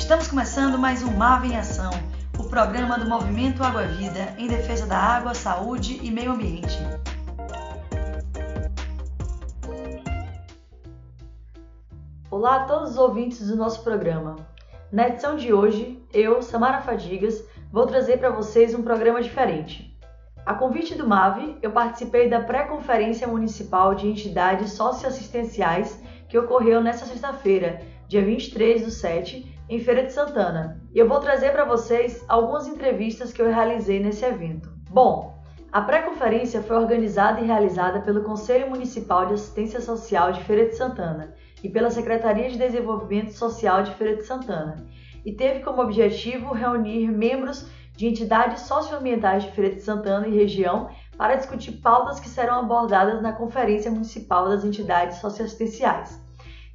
Estamos começando mais um MAV em Ação, o programa do Movimento Água Vida em defesa da água, saúde e meio ambiente. Olá a todos os ouvintes do nosso programa. Na edição de hoje, eu, Samara Fadigas, vou trazer para vocês um programa diferente. A convite do MAVE, eu participei da pré-conferência municipal de entidades socioassistenciais que ocorreu nesta sexta-feira, dia 23 do 7, em Feira de Santana. E eu vou trazer para vocês algumas entrevistas que eu realizei nesse evento. Bom, a pré-conferência foi organizada e realizada pelo Conselho Municipal de Assistência Social de Feira de Santana e pela Secretaria de Desenvolvimento Social de Feira de Santana, e teve como objetivo reunir membros de entidades socioambientais de Feira de Santana e região para discutir pautas que serão abordadas na Conferência Municipal das Entidades Socioassistenciais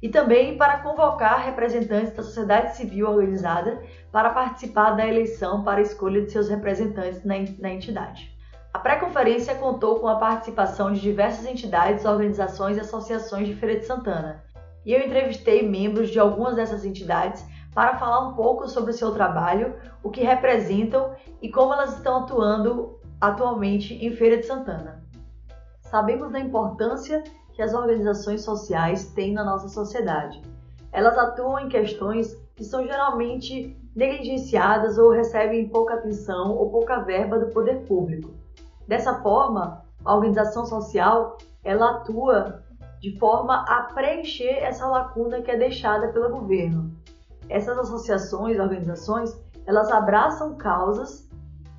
e também para convocar representantes da sociedade civil organizada para participar da eleição para a escolha de seus representantes na, entidade. A pré-conferência contou com a participação de diversas entidades, organizações e associações de Feira de Santana, e eu entrevistei membros de algumas dessas entidades para falar um pouco sobre o seu trabalho, o que representam e como elas estão atuando atualmente em Feira de Santana. Sabemos da importância que as organizações sociais têm na nossa sociedade. Elas atuam em questões que são geralmente negligenciadas ou recebem pouca atenção ou pouca verba do poder público. Dessa forma, a organização social ela atua de forma a preencher essa lacuna que é deixada pelo governo. Essas associações, organizações, elas abraçam causas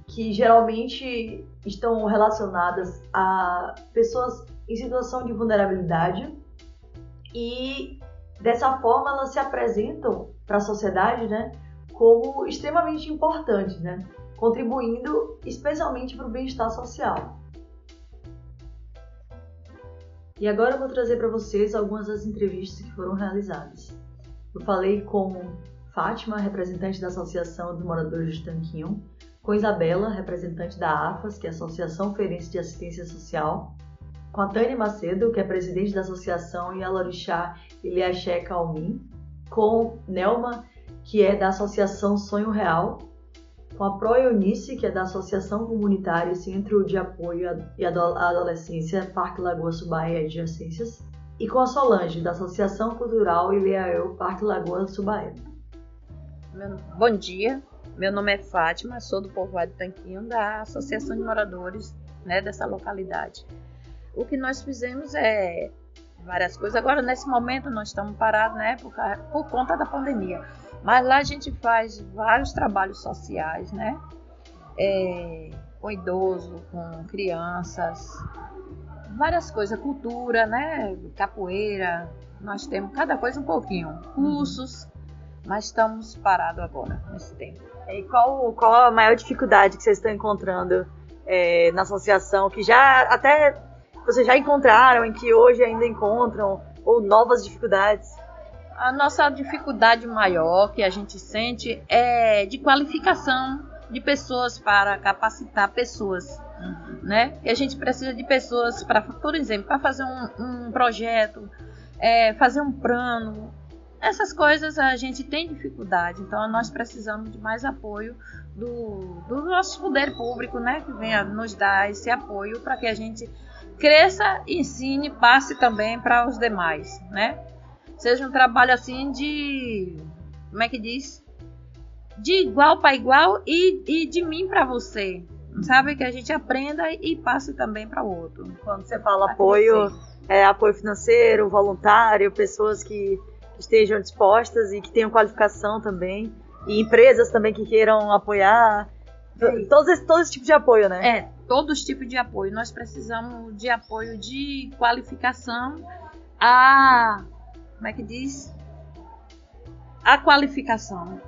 que geralmente estão relacionadas a pessoas em situação de vulnerabilidade e dessa forma elas se apresentam para a sociedade, né, como extremamente importantes, né, contribuindo especialmente para o bem-estar social. E agora eu vou trazer para vocês algumas das entrevistas que foram realizadas. Eu falei com Fátima, representante da Associação dos Moradores de Tanquinho, com Isabela, representante da AFAS, que é a Associação Feirense de Assistência Social, com a Tânia Macedo, que é presidente da associação, e a Lorixá Iliaché Calmin, com Nelma, que é da Associação Sonho Real, com a Pro Eunice, que é da Associação Comunitária Centro de Apoio à Adolescência Parque Lagoa Subaé e Adjacências, e com a Solange, da Associação Cultural Ileael Parque Lagoa Subaé. Bom dia, meu nome é Fátima, sou do povoado Tanquinho, da Associação de Moradores né, dessa localidade. O que nós fizemos é várias coisas. Agora, nesse momento, nós estamos parados né, por, por conta da pandemia. Mas lá a gente faz vários trabalhos sociais, né? É, com idoso, com crianças, várias coisas, cultura, né? Capoeira, nós temos cada coisa um pouquinho, cursos, uhum. mas estamos parados agora nesse tempo. E qual, qual a maior dificuldade que vocês estão encontrando é, na associação, que já até vocês já encontraram, em que hoje ainda encontram, ou novas dificuldades? A nossa dificuldade maior que a gente sente é de qualificação de pessoas para capacitar pessoas, né? Que a gente precisa de pessoas para, por exemplo, para fazer um, um projeto, é, fazer um plano. Essas coisas a gente tem dificuldade, então nós precisamos de mais apoio do, do nosso poder público, né? Que venha nos dar esse apoio para que a gente cresça, ensine, passe também para os demais, né? Seja um trabalho assim de, como é que diz? De igual para igual e, e de mim para você, sabe? Que a gente aprenda e passe também para o outro. Quando você fala apoio, é apoio financeiro, voluntário, pessoas que estejam dispostas e que tenham qualificação também, e empresas também que queiram apoiar. É todo esse, todo esse tipo de apoio, né? É, todos os tipos de apoio. Nós precisamos de apoio de qualificação a. Como é que diz? A qualificação.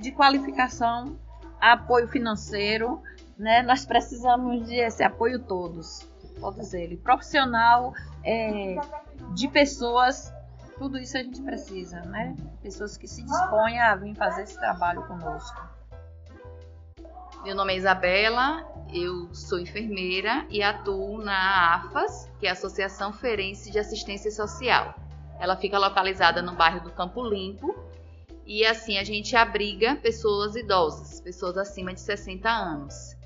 De qualificação a apoio financeiro. Né? Nós precisamos desse apoio todos. Todos eles. Profissional, é, de pessoas. Tudo isso a gente precisa, né? Pessoas que se dispõem a vir fazer esse trabalho conosco. Meu nome é Isabela, eu sou enfermeira e atuo na AFAS, que é a Associação Ferense de Assistência Social. Ela fica localizada no bairro do Campo Limpo E assim, a gente abriga pessoas idosas, pessoas acima de 60 anos.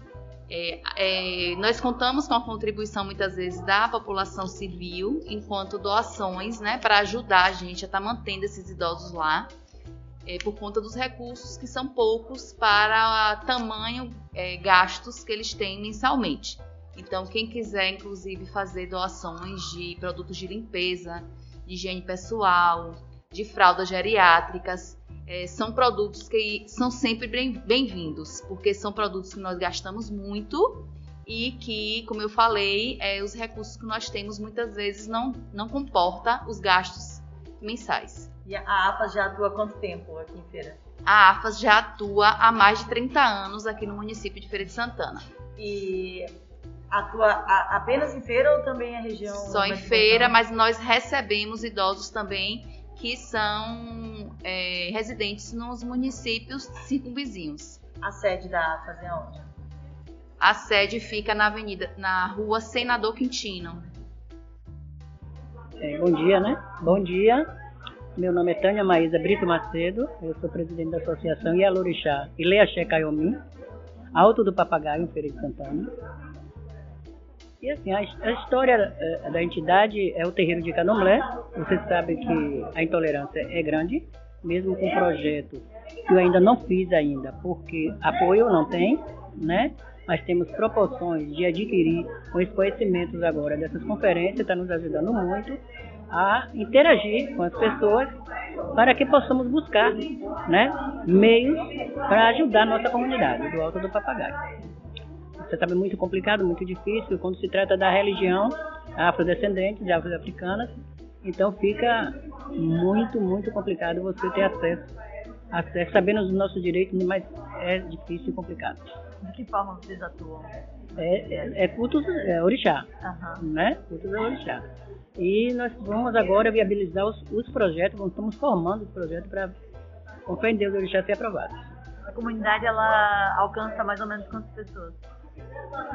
É, é, nós contamos com a contribuição muitas vezes da população civil, enquanto doações, né, para ajudar a gente a estar tá mantendo esses idosos lá, é, por conta dos recursos que são poucos para tamanho é, gastos que eles têm mensalmente. Então, quem quiser, inclusive, fazer doações de produtos de limpeza, de higiene pessoal, de fraldas geriátricas, é, são produtos que são sempre bem-vindos, porque são produtos que nós gastamos muito e que, como eu falei, é, os recursos que nós temos muitas vezes não, não comporta os gastos mensais. E a AFAS já atua há quanto tempo aqui em Feira? A AFAS já atua há mais de 30 anos aqui no município de Feira de Santana. E atua apenas em feira ou também em região? Só em feira, mas nós recebemos idosos também que são é, residentes nos municípios circunvizinhos. A sede da AFAS é onde? A sede fica na avenida, na rua Senador Quintino. É, bom dia, né? Bom dia. Meu nome é Tânia Maísa Brito Macedo, eu sou presidente da Associação Ialorixá Ileaxé Caiomim, Alto do Papagaio, em Feira de Santana. E assim, a, a história eh, da entidade é o terreiro de Candomblé. Você sabe que a intolerância é grande, mesmo com projeto que eu ainda não fiz ainda, porque apoio não tem, né? Mas temos proporções de adquirir os conhecimentos agora dessas conferências, está nos ajudando muito a interagir com as pessoas para que possamos buscar né, meios para ajudar a nossa comunidade do Alto do Papagaio. Você sabe, muito complicado, muito difícil quando se trata da religião afrodescendente, de afro-africanas. Então fica muito, muito complicado você ter acesso, acesso sabendo os nossos direitos, mas é difícil e complicado. De que forma vocês atuam? É, é, é cultos é, orixá, uhum. né? Cultos é orixá. E nós vamos agora viabilizar os, os projetos, estamos formando os projetos para compreender os orixás ser aprovados. A comunidade ela alcança mais ou menos quantas pessoas?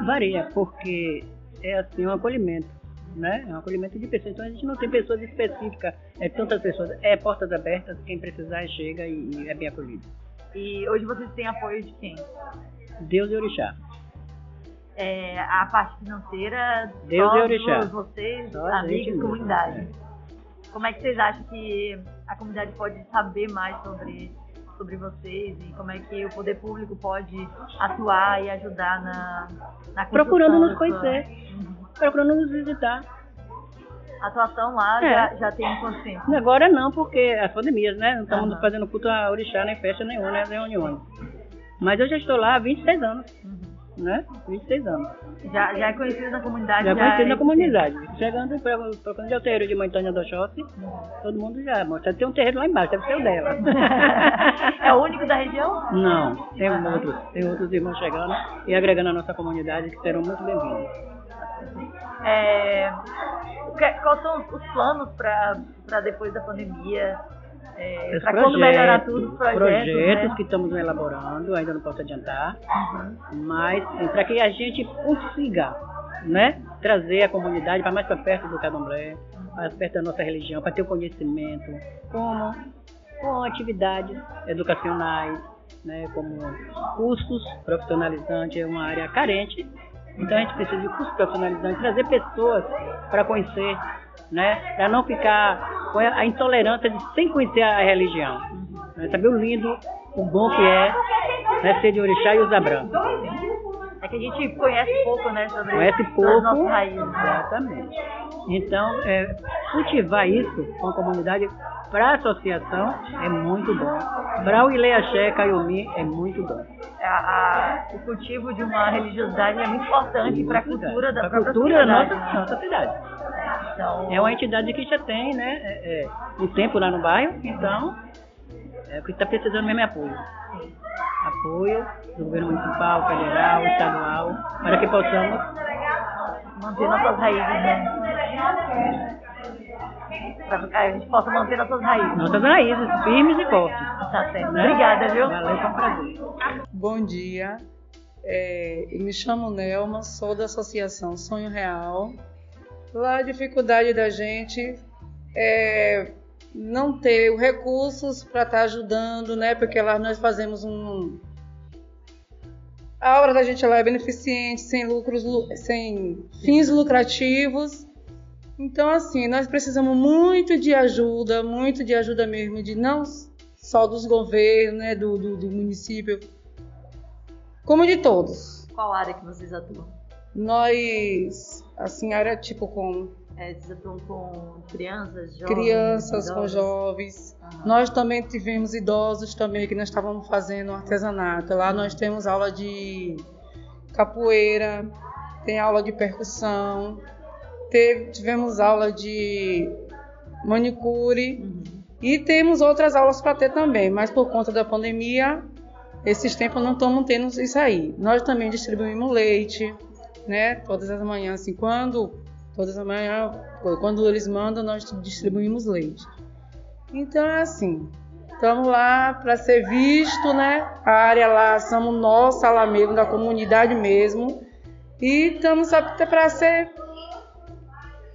Varia, porque é assim um acolhimento, né? É um acolhimento de pessoas. Então a gente não tem pessoas específicas, é tantas pessoas, é portas abertas, quem precisar chega e, e é bem acolhido. E hoje vocês têm apoio de quem? Deus e Orixá. É, a parte financeira, Deus e Orixá. vocês, só amigos, comunidade. Como é que vocês acham que a comunidade pode saber mais sobre sobre vocês e como é que o poder público pode atuar e ajudar na, na Procurando nos conhecer, uhum. procurando nos visitar. A atuação lá é. já, já tem quanto tempo? Agora não, porque as pandemias, né? Não estamos uhum. fazendo culto a orixá, nem festa nenhuma, nem reuniões. Mas eu já estou lá há 26 anos. Uhum né? 26 anos. Já, já é conhecido na comunidade? Já, é conhecido é na comunidade. Chegando procurando o terreiro de Mãe Tânia do Oxóssi, todo mundo já mostra. Tem um terreiro lá embaixo, deve ser o dela. é o único da região? Não, tem outros. Tem outros irmãos chegando e agregando a nossa comunidade que serão muito bem-vindos. É, quais são os planos para depois da pandemia? É, para quando melhorar tudo, projetos, projetos né? que estamos elaborando, ainda não posso adiantar, uhum. mas para que a gente consiga né, trazer a comunidade para mais para perto do candomblé, mais perto da nossa religião, para ter o conhecimento, como com atividades educacionais, né, como cursos profissionalizantes, é uma área carente, então a gente precisa de cursos profissionalizantes, trazer pessoas para conhecer né? Para não ficar com a intolerância de sem conhecer a religião. Né? Saber o lindo, o bom que é né? ser de orixá e usar branco. É que a gente conhece pouco, né, sobre conhece pouco, raízes. Exatamente. Então, é, cultivar isso com a comunidade para a associação é muito bom. Para o Ileaxé, Caiomi, é muito bom. A, a, o cultivo de uma religiosidade é muito importante para a cultura da pra cultura da nossa, nossa cidade. Então... É uma entidade que já tem, né, é, é, um tempo lá no bairro, então é o que está precisando mesmo é apoio. Apoio do governo municipal, federal, estadual, para que possamos manter nossas raízes, né? Para que a gente possa manter nossas raízes. Nossas raízes, firmes e fortes. Tá certo. Né? Obrigada, viu? Valeu, foi um prazer. Bom dia. É, me chamo Nelma, sou da Associação Sonho Real a dificuldade da gente é não ter os recursos para estar tá ajudando, né? Porque lá nós fazemos um a obra da gente lá é beneficente, sem lucros, sem fins lucrativos. Então, assim, nós precisamos muito de ajuda, muito de ajuda mesmo, de não só dos governos, né, do, do, do município, como de todos. Qual área que vocês atuam? Nós, assim, área tipo com é, atuam com crianças, jovens? Crianças, com jovens. Uhum. Nós também tivemos idosos também, que nós estávamos fazendo artesanato. Lá nós temos aula de capoeira, tem aula de percussão, teve, tivemos aula de manicure uhum. e temos outras aulas para ter também, mas por conta da pandemia, esses tempos não estamos tendo isso aí. Nós também distribuímos leite, né? Todas as manhãs, assim, quando todas as manhãs, quando eles mandam, nós distribuímos leite. Então é assim, estamos lá para ser visto, né? A área lá, somos nossa lá mesmo, da comunidade mesmo. E estamos até para ser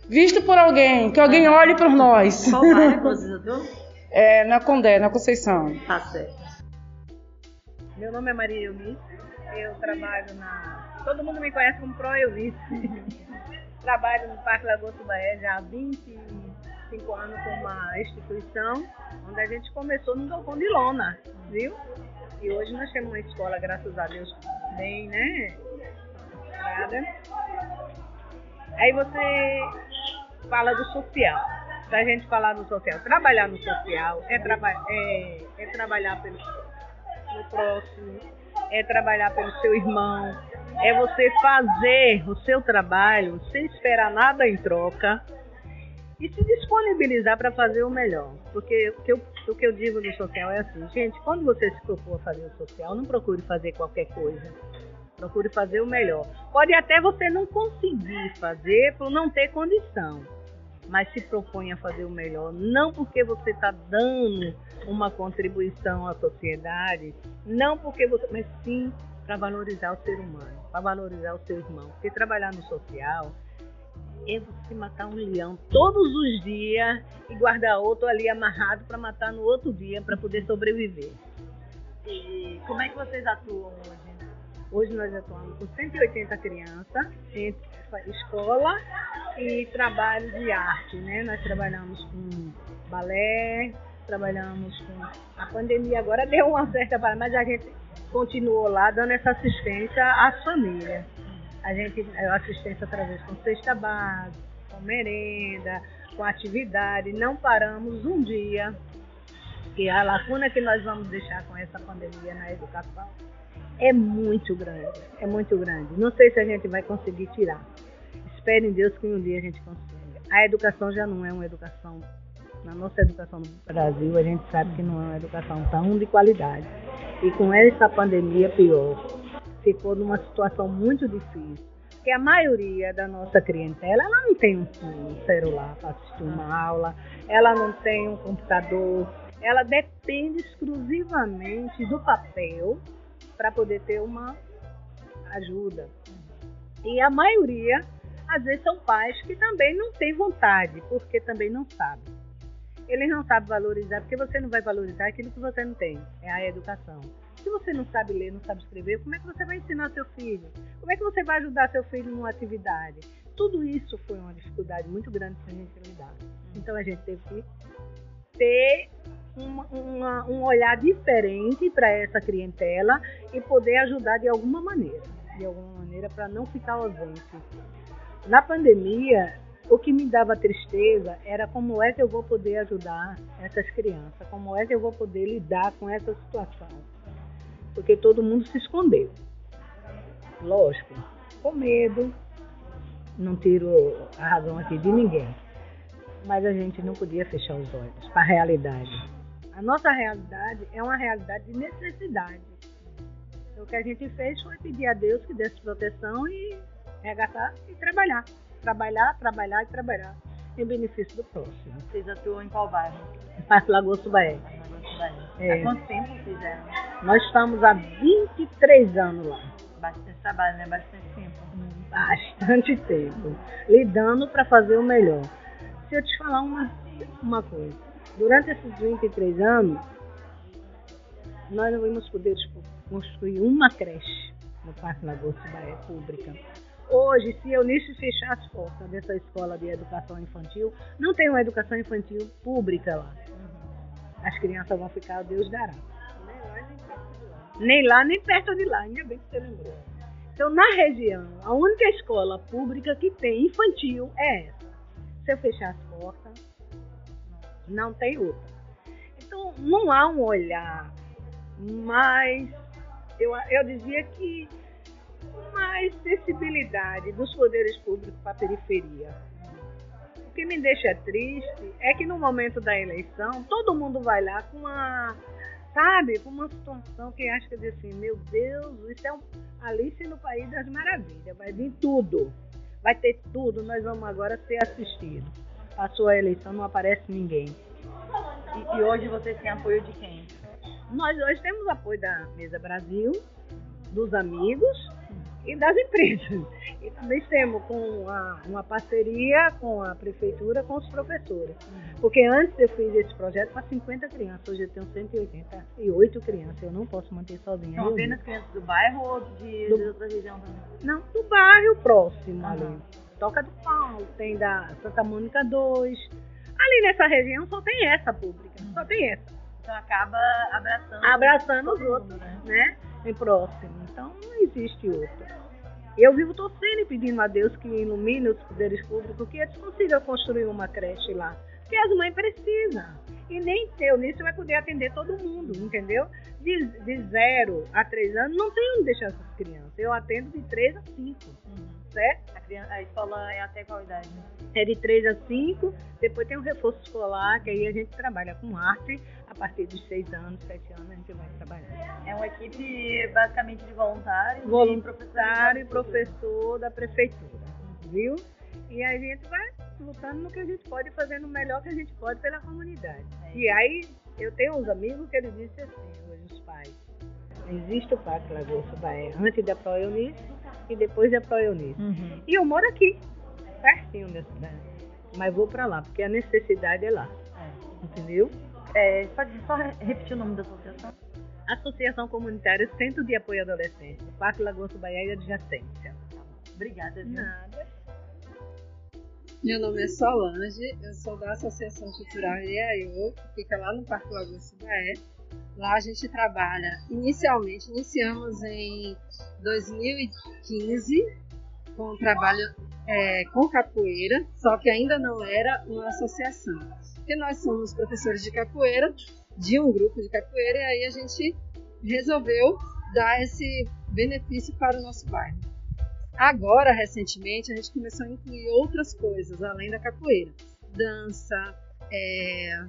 visto por alguém, que alguém olhe por nós. Qual área É na Condé, na Conceição. Tá certo. Meu nome é Maria Eunice, eu trabalho na. Todo mundo me conhece como Pro Eunice. trabalho no Parque Lagoa Tubaé já há 25 anos com uma instituição onde a gente começou no galpão de lona, viu? E hoje nós temos uma escola, graças a Deus, bem, né? Aí você fala do social. Para a gente falar do social, trabalhar no social é, traba é, é trabalhar pelo, pelo próximo, é trabalhar pelo seu irmão, é você fazer o seu trabalho sem esperar nada em troca e se disponibilizar para fazer o melhor. Porque o que, eu, o que eu digo no social é assim, gente, quando você se propor a fazer o social, não procure fazer qualquer coisa. Procure fazer o melhor. Pode até você não conseguir fazer por não ter condição, mas se propõe a fazer o melhor. Não porque você está dando uma contribuição à sociedade, não porque você, mas sim para valorizar o ser humano, para valorizar o seu irmão. Porque trabalhar no social é você matar um leão todos os dias e guardar outro ali amarrado para matar no outro dia para poder sobreviver. E como é que vocês atuam hoje? Hoje nós atuamos com 180 crianças entre escola e trabalho de arte, né? Nós trabalhamos com balé, trabalhamos com a pandemia agora deu uma certa mas a gente continuou lá dando essa assistência às famílias. A gente assistência através com cesta base, com merenda, com atividade. Não paramos um dia. E a lacuna que nós vamos deixar com essa pandemia na educação é muito grande. É muito grande. Não sei se a gente vai conseguir tirar. Espero em Deus que um dia a gente consiga. A educação já não é uma educação. Na nossa educação no Brasil, a gente sabe que não é uma educação tão de qualidade. E com essa pandemia, pior. Ficou numa situação muito difícil. Porque a maioria da nossa clientela, ela não tem um celular para assistir uma aula, ela não tem um computador, ela depende exclusivamente do papel para poder ter uma ajuda. E a maioria, às vezes, são pais que também não têm vontade, porque também não sabem eles não sabem valorizar, porque você não vai valorizar aquilo que você não tem, é a educação. Se você não sabe ler, não sabe escrever, como é que você vai ensinar seu filho? Como é que você vai ajudar seu filho numa atividade? Tudo isso foi uma dificuldade muito grande para a gente lidar. Então a gente teve que ter uma, uma, um olhar diferente para essa clientela e poder ajudar de alguma maneira, de alguma maneira para não ficar ausente. Na pandemia, o que me dava tristeza era como é que eu vou poder ajudar essas crianças, como é que eu vou poder lidar com essa situação. Porque todo mundo se escondeu. Lógico, com medo, não tiro a razão aqui de ninguém. Mas a gente não podia fechar os olhos para a realidade. A nossa realidade é uma realidade de necessidade. Então, o que a gente fez foi pedir a Deus que desse proteção e regatar e trabalhar trabalhar, trabalhar e trabalhar em benefício do próximo. Vocês atuam em qual bairro? Parque Lagoa Subaé. É. Há quanto tempo fizeram? Nós estamos há 23 anos lá. Bastante trabalho, né? Bastante tempo. Bastante tempo. Lidando para fazer o melhor. Se eu te falar uma, uma coisa. durante esses 23 anos, nós não vamos poder construir uma creche no Parque Lagoa Bahia pública. Hoje, se Eunice fechar as portas dessa escola de educação infantil, não tem uma educação infantil pública lá. As crianças vão ficar, Deus dará. Nem lá, nem perto de lá, ainda bem que você lembrou. Então, na região, a única escola pública que tem infantil é essa. Se eu fechar as portas, não tem outra. Então, não há um olhar mais, eu, eu dizia que mais sensibilidade dos poderes públicos para a periferia. O que me deixa triste é que no momento da eleição, todo mundo vai lá com uma, sabe, com uma situação que acha que diz assim, meu Deus, isso é um Alice no País das Maravilhas, vai vir tudo, vai ter tudo, nós vamos agora ser assistidos. Passou a eleição, não aparece ninguém. E, e hoje vocês têm apoio de quem? Nós hoje temos apoio da Mesa Brasil, dos amigos e das empresas. E também temos com a, uma parceria com a prefeitura, com os professores. Porque antes eu fiz esse projeto para 50 crianças, hoje eu tenho 188 crianças, eu não posso manter sozinha. São apenas crianças do bairro ou de, do, de outra região também? Não, do bairro próximo uhum. ali. Toca do Paulo, tem da Santa Mônica 2. Ali nessa região só tem essa pública, uhum. só tem essa. Então acaba abraçando, abraçando os outros, né? né? Em próximo. Então não existe outra. Eu vivo torcendo e pedindo a Deus que ilumine os poderes públicos, que eles consigam construir uma creche lá. Porque as mães precisam. E nem eu nisso vai poder atender todo mundo, entendeu? De, de zero a três anos, não tem onde deixar essas crianças. Eu atendo de três a cinco. Uhum certo? A, criança, a escola é até qual idade? Né? É de 3 a 5, depois tem o reforço escolar, que aí a gente trabalha com arte, partir dos 6 anos, 7 anos a gente vai trabalhar. É uma equipe basicamente de voluntários voluntário e professor da prefeitura, viu? E a gente vai lutando no que a gente pode, fazendo o melhor que a gente pode pela comunidade. É. E aí eu tenho uns amigos que eles dizem assim, hoje os pais, existe o Parque Lagoa Bahia, antes da ProEunice e depois da ProEunice. Uhum. E eu moro aqui, pertinho dessa cidade. Mas vou para lá, porque a necessidade é lá. É. Entendeu? É, pode só repetir o nome da associação? Associação Comunitária Centro de Apoio Adolescente, Parque Lagoa Bahia e Adjacência. Obrigada, viu? Nada. Meu nome é Solange, eu sou da Associação Cultural Iaiô, que fica lá no Parque Lagoa Bahia. Lá a gente trabalha, inicialmente, iniciamos em 2015 com o trabalho é, com capoeira, só que ainda não era uma associação. Porque nós somos professores de capoeira, de um grupo de capoeira, e aí a gente resolveu dar esse benefício para o nosso bairro. Agora, recentemente, a gente começou a incluir outras coisas além da capoeira: dança, é,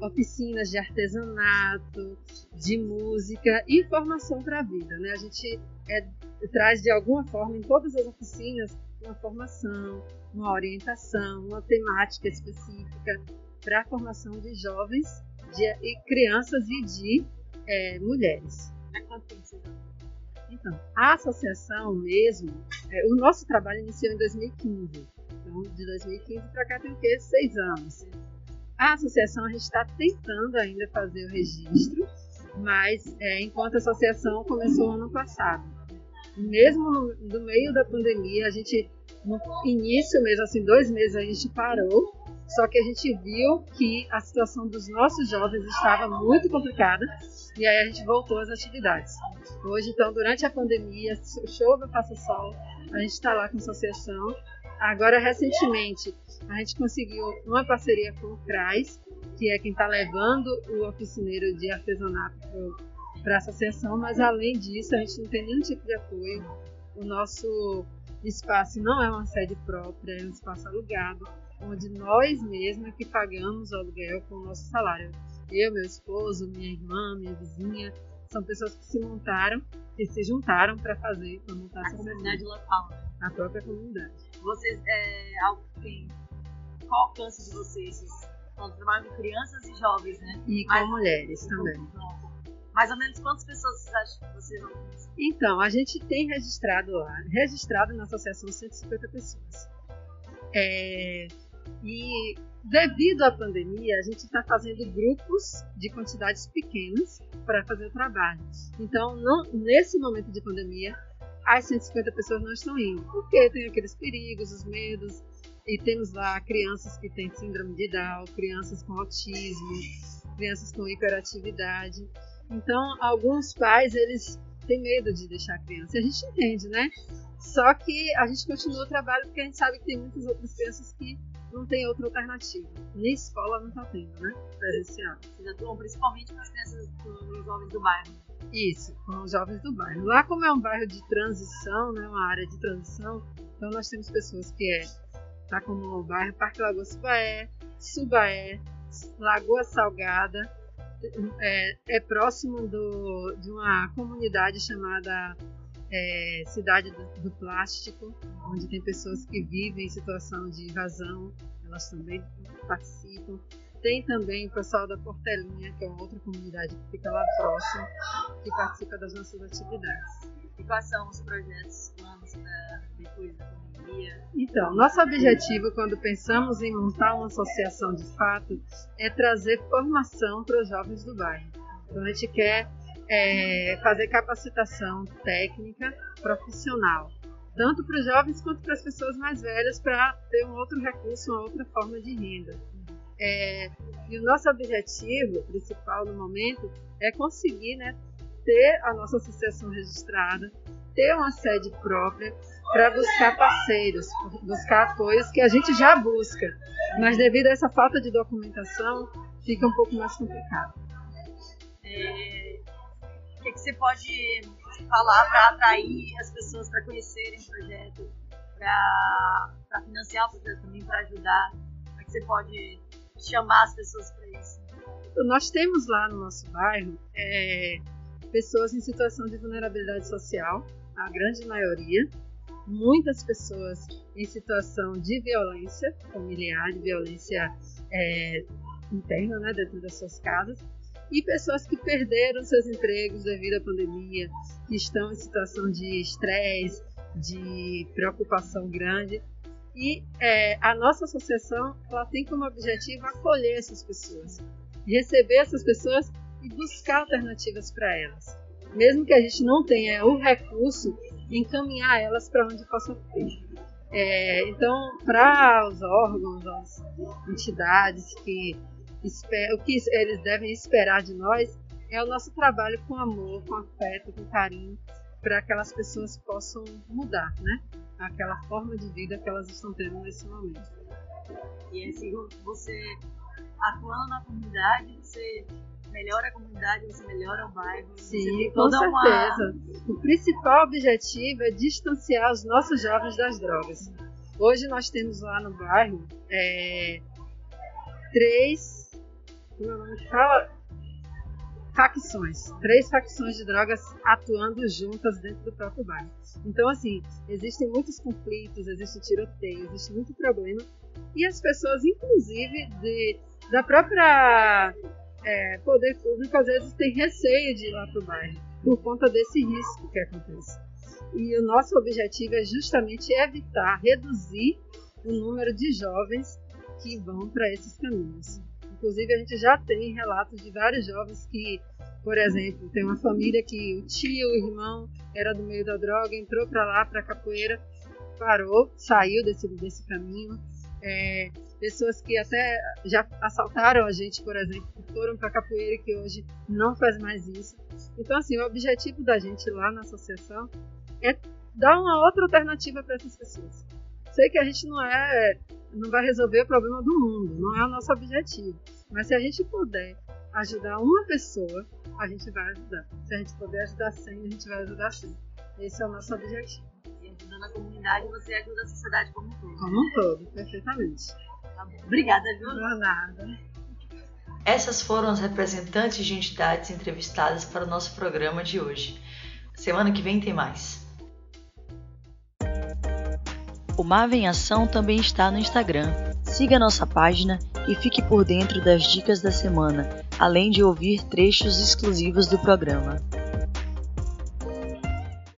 oficinas de artesanato, de música e formação para a vida. Né? A gente é, traz de alguma forma em todas as oficinas uma formação, uma orientação, uma temática específica para a formação de jovens de, e crianças e de é, mulheres. Então, a associação mesmo, é, o nosso trabalho iniciou em 2015. Então, de 2015 para cá tem o quê? Seis anos. A associação a gente está tentando ainda fazer o registro, mas é, enquanto a associação começou ano passado. Mesmo no, no meio da pandemia, a gente, no início mesmo, assim, dois meses a gente parou, só que a gente viu que a situação dos nossos jovens estava muito complicada. E aí a gente voltou às atividades. Hoje, então, durante a pandemia, chova, faça sol, a gente está lá com a associação. Agora, recentemente, a gente conseguiu uma parceria com o CRAS, que é quem está levando o oficineiro de artesanato para a associação, mas além disso, a gente não tem nenhum tipo de apoio. O nosso espaço não é uma sede própria, é um espaço alugado, onde nós mesmos que pagamos o aluguel com o nosso salário. Eu, meu esposo, minha irmã, minha vizinha, são pessoas que se montaram, que se juntaram para fazer, para montar a comunidade local, né? a própria comunidade. Vocês, é, tem, qual o alcance de vocês? Vocês trabalham com crianças e jovens, né? E com Mas, mulheres também. Mais ou menos quantas pessoas vocês acham que vocês vão Então, a gente tem registrado lá, registrado na associação 150 pessoas. É, e Devido à pandemia, a gente está fazendo grupos de quantidades pequenas para fazer o trabalho. Então, não, nesse momento de pandemia, as 150 pessoas não estão indo, porque tem aqueles perigos, os medos, e temos lá crianças que têm síndrome de Down, crianças com autismo, crianças com hiperatividade. Então, alguns pais, eles têm medo de deixar a criança. A gente entende, né? Só que a gente continua o trabalho porque a gente sabe que tem muitas outras crianças que não tem outra alternativa. Nem escola não está tendo, né? Presencial. Vocês atuam principalmente com as crianças, com os jovens do bairro. Isso, com os jovens do bairro. Lá como é um bairro de transição, né, uma área de transição, então nós temos pessoas que é, tá como o bairro Parque Lagoa Subaé, Subaé, Lagoa Salgada, é, é próximo do, de uma comunidade chamada é, Cidade do, do, Plástico, onde tem pessoas que vivem em situação de invasão, elas também participam. Tem também o pessoal da Portelinha, que é uma outra comunidade que fica lá próximo, que participa das nossas atividades. E quais são os projetos, planos para depois da Então, nosso objetivo quando pensamos em montar uma associação de fato é trazer formação para os jovens do bairro. Então, a gente quer é, fazer capacitação técnica profissional, tanto para os jovens quanto para as pessoas mais velhas, para ter um outro recurso, uma outra forma de renda. É, e o nosso objetivo principal no momento é conseguir né, ter a nossa associação registrada, ter uma sede própria para buscar parceiros, buscar apoios que a gente já busca, mas devido a essa falta de documentação fica um pouco mais complicado. É, o que, que você pode falar para atrair as pessoas para conhecerem o projeto, para financiar o projeto também, para ajudar? Como é que você pode chamar as pessoas para isso? Nós temos lá no nosso bairro é, pessoas em situação de vulnerabilidade social, a grande maioria, muitas pessoas em situação de violência familiar, de violência é, interna, né, dentro das suas casas, e pessoas que perderam seus empregos devido à pandemia, que estão em situação de estresse, de preocupação grande. E é, a nossa associação ela tem como objetivo acolher essas pessoas, receber essas pessoas e buscar alternativas para elas. Mesmo que a gente não tenha o recurso, encaminhar elas para onde possa ter. É, então, para os órgãos, as entidades que o que eles devem esperar de nós é o nosso trabalho com amor, com afeto, com carinho, para que aquelas pessoas possam mudar, né? Aquela forma de vida que elas estão tendo nesse momento. E assim, você atuando na comunidade, você melhora a comunidade, você melhora o bairro. Sim, com certeza. Uma... O principal objetivo é distanciar os nossos jovens das drogas. Hoje nós temos lá no bairro é, três fala facções, três facções de drogas atuando juntas dentro do próprio bairro. Então, assim, existem muitos conflitos, existe tiroteio, existe muito problema e as pessoas, inclusive, de, da própria é, poder público, às vezes têm receio de ir lá para o bairro por conta desse risco que acontece. E o nosso objetivo é justamente evitar, reduzir o número de jovens que vão para esses caminhos. Inclusive, a gente já tem relatos de vários jovens que, por exemplo, tem uma família que o tio, o irmão, era do meio da droga, entrou para lá, para capoeira, parou, saiu desse, desse caminho. É, pessoas que até já assaltaram a gente, por exemplo, que foram para capoeira que hoje não faz mais isso. Então, assim, o objetivo da gente lá na associação é dar uma outra alternativa para essas pessoas. Sei que a gente não é não vai resolver o problema do mundo, não é o nosso objetivo. Mas se a gente puder ajudar uma pessoa, a gente vai ajudar. Se a gente puder ajudar 100, a gente vai ajudar 100. Esse é o nosso objetivo. E ajudando a comunidade, você ajuda a sociedade como um todo. Como um todo, perfeitamente. Tá bom. Obrigada, viu? Não nada. Essas foram as representantes de entidades entrevistadas para o nosso programa de hoje. Semana que vem tem mais. O Mave em Ação também está no Instagram. Siga nossa página e fique por dentro das dicas da semana, além de ouvir trechos exclusivos do programa.